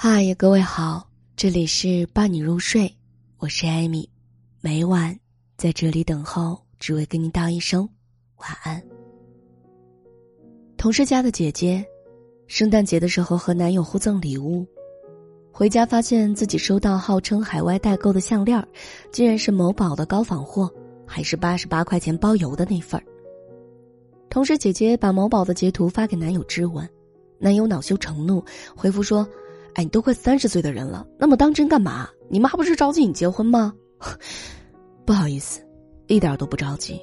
嗨，各位好，这里是伴你入睡，我是艾米，每晚在这里等候，只为跟你道一声晚安。同事家的姐姐，圣诞节的时候和男友互赠礼物，回家发现自己收到号称海外代购的项链，竟然是某宝的高仿货，还是八十八块钱包邮的那份儿。同事姐姐把某宝的截图发给男友质问，男友恼羞成怒，回复说。哎，你都快三十岁的人了，那么当真干嘛？你妈不是着急你结婚吗？不好意思，一点都不着急。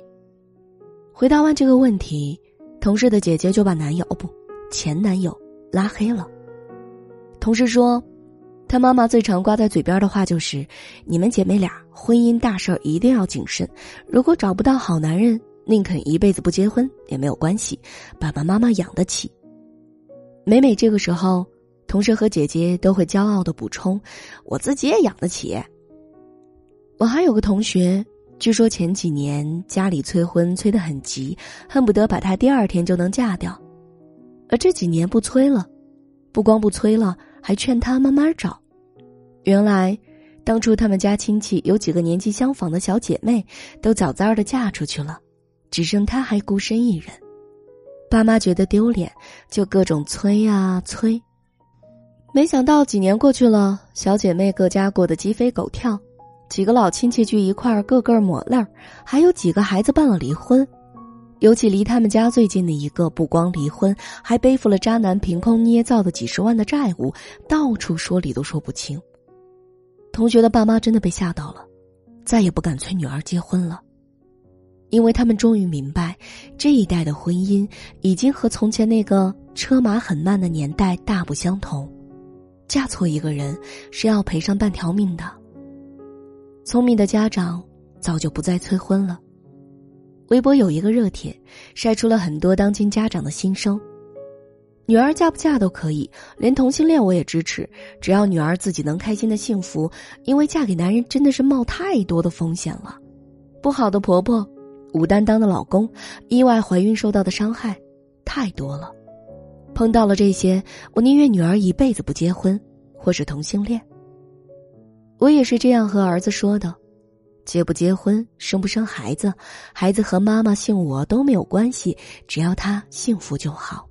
回答完这个问题，同事的姐姐就把男友哦不，前男友拉黑了。同事说，他妈妈最常挂在嘴边的话就是：“你们姐妹俩婚姻大事一定要谨慎，如果找不到好男人，宁肯一辈子不结婚也没有关系，爸爸妈妈养得起。”每每这个时候。同事和姐姐都会骄傲的补充：“我自己也养得起。”我还有个同学，据说前几年家里催婚催得很急，恨不得把她第二天就能嫁掉，而这几年不催了，不光不催了，还劝她慢慢找。原来，当初他们家亲戚有几个年纪相仿的小姐妹都早早的嫁出去了，只剩她还孤身一人，爸妈觉得丢脸，就各种催啊催。没想到几年过去了，小姐妹各家过得鸡飞狗跳，几个老亲戚聚一块儿，个个抹泪儿，还有几个孩子办了离婚。尤其离他们家最近的一个，不光离婚，还背负了渣男凭空捏造的几十万的债务，到处说理都说不清。同学的爸妈真的被吓到了，再也不敢催女儿结婚了，因为他们终于明白，这一代的婚姻已经和从前那个车马很慢的年代大不相同。嫁错一个人是要赔上半条命的。聪明的家长早就不再催婚了。微博有一个热帖，晒出了很多当今家长的心声。女儿嫁不嫁都可以，连同性恋我也支持，只要女儿自己能开心的幸福。因为嫁给男人真的是冒太多的风险了，不好的婆婆，无担当的老公，意外怀孕受到的伤害，太多了。碰到了这些，我宁愿女儿一辈子不结婚，或是同性恋。我也是这样和儿子说的：结不结婚，生不生孩子，孩子和妈妈姓我都没有关系，只要他幸福就好。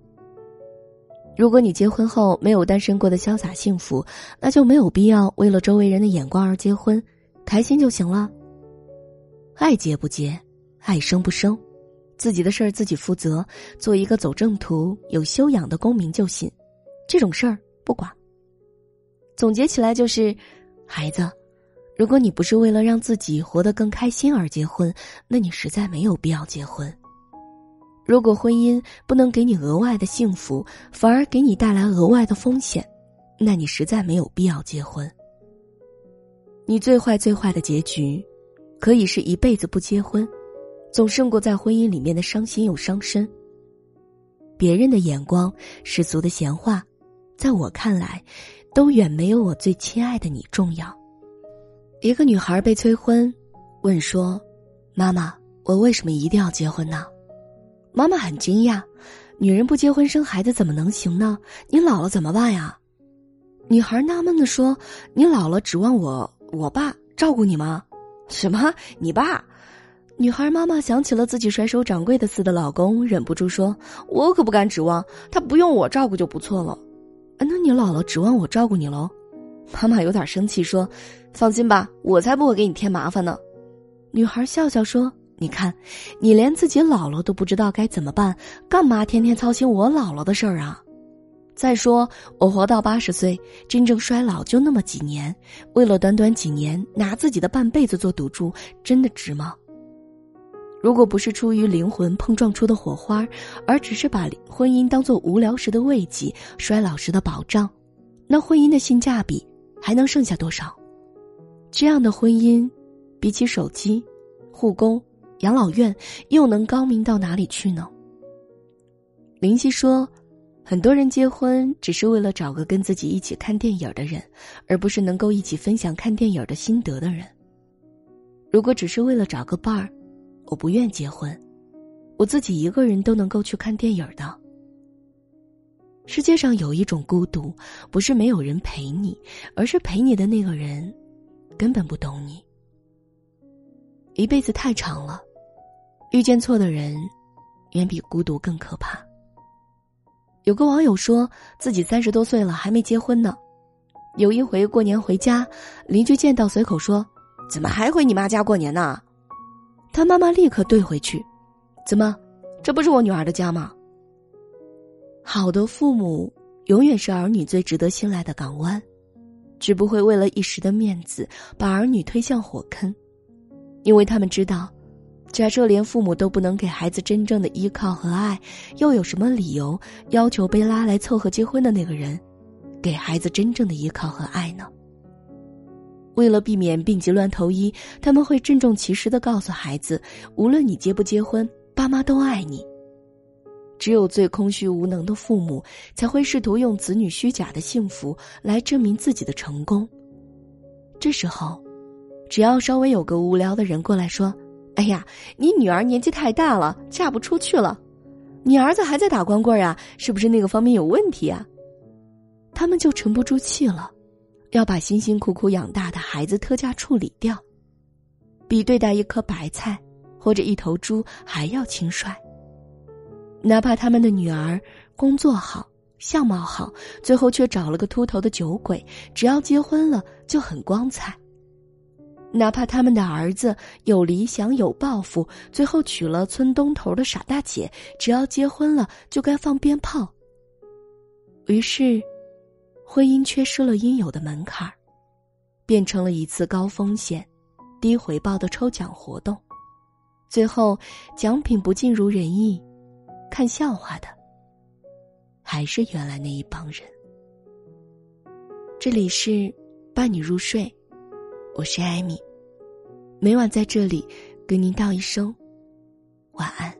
如果你结婚后没有单身过的潇洒幸福，那就没有必要为了周围人的眼光而结婚，开心就行了。爱结不结，爱生不生。自己的事儿自己负责，做一个走正途、有修养的公民就行。这种事儿不管。总结起来就是，孩子，如果你不是为了让自己活得更开心而结婚，那你实在没有必要结婚。如果婚姻不能给你额外的幸福，反而给你带来额外的风险，那你实在没有必要结婚。你最坏最坏的结局，可以是一辈子不结婚。总胜过在婚姻里面的伤心又伤身。别人的眼光、世俗的闲话，在我看来，都远没有我最亲爱的你重要。一个女孩被催婚，问说：“妈妈，我为什么一定要结婚呢？”妈妈很惊讶：“女人不结婚生孩子怎么能行呢？你老了怎么办呀？”女孩纳闷的说：“你老了指望我我爸照顾你吗？什么？你爸？”女孩妈妈想起了自己甩手掌柜的似的老公，忍不住说：“我可不敢指望他不用我照顾就不错了。”那你姥姥指望我照顾你喽？妈妈有点生气说：“放心吧，我才不会给你添麻烦呢。”女孩笑笑说：“你看，你连自己姥姥都不知道该怎么办，干嘛天天操心我姥姥的事儿啊？再说我活到八十岁，真正衰老就那么几年，为了短短几年拿自己的半辈子做赌注，真的值吗？”如果不是出于灵魂碰撞出的火花，而只是把婚姻当做无聊时的慰藉、衰老时的保障，那婚姻的性价比还能剩下多少？这样的婚姻，比起手机、护工、养老院，又能高明到哪里去呢？林夕说：“很多人结婚只是为了找个跟自己一起看电影的人，而不是能够一起分享看电影的心得的人。如果只是为了找个伴儿。”我不愿结婚，我自己一个人都能够去看电影的。世界上有一种孤独，不是没有人陪你，而是陪你的那个人根本不懂你。一辈子太长了，遇见错的人，远比孤独更可怕。有个网友说自己三十多岁了还没结婚呢，有一回过年回家，邻居见到随口说：“怎么还回你妈家过年呢？”他妈妈立刻怼回去：“怎么，这不是我女儿的家吗？”好的父母永远是儿女最值得信赖的港湾，绝不会为了一时的面子把儿女推向火坑。因为他们知道，假设连父母都不能给孩子真正的依靠和爱，又有什么理由要求被拉来凑合结婚的那个人，给孩子真正的依靠和爱呢？为了避免病急乱投医，他们会郑重其事的告诉孩子：无论你结不结婚，爸妈都爱你。只有最空虚无能的父母，才会试图用子女虚假的幸福来证明自己的成功。这时候。只要稍微有个无聊的人过来说：“哎呀，你女儿年纪太大了，嫁不出去了，你儿子还在打光棍啊？是不是那个方面有问题啊？”他们就沉不住气了，要把辛辛苦苦养大的孩子特价处理掉，比对待一颗白菜或者一头猪还要轻率。哪怕他们的女儿工作好、相貌好，最后却找了个秃头的酒鬼，只要结婚了就很光彩。哪怕他们的儿子有理想有抱负，最后娶了村东头的傻大姐，只要结婚了就该放鞭炮。于是，婚姻缺失了应有的门槛儿，变成了一次高风险、低回报的抽奖活动，最后奖品不尽如人意，看笑话的还是原来那一帮人。这里是伴你入睡。我是艾米，每晚在这里跟您道一声晚安。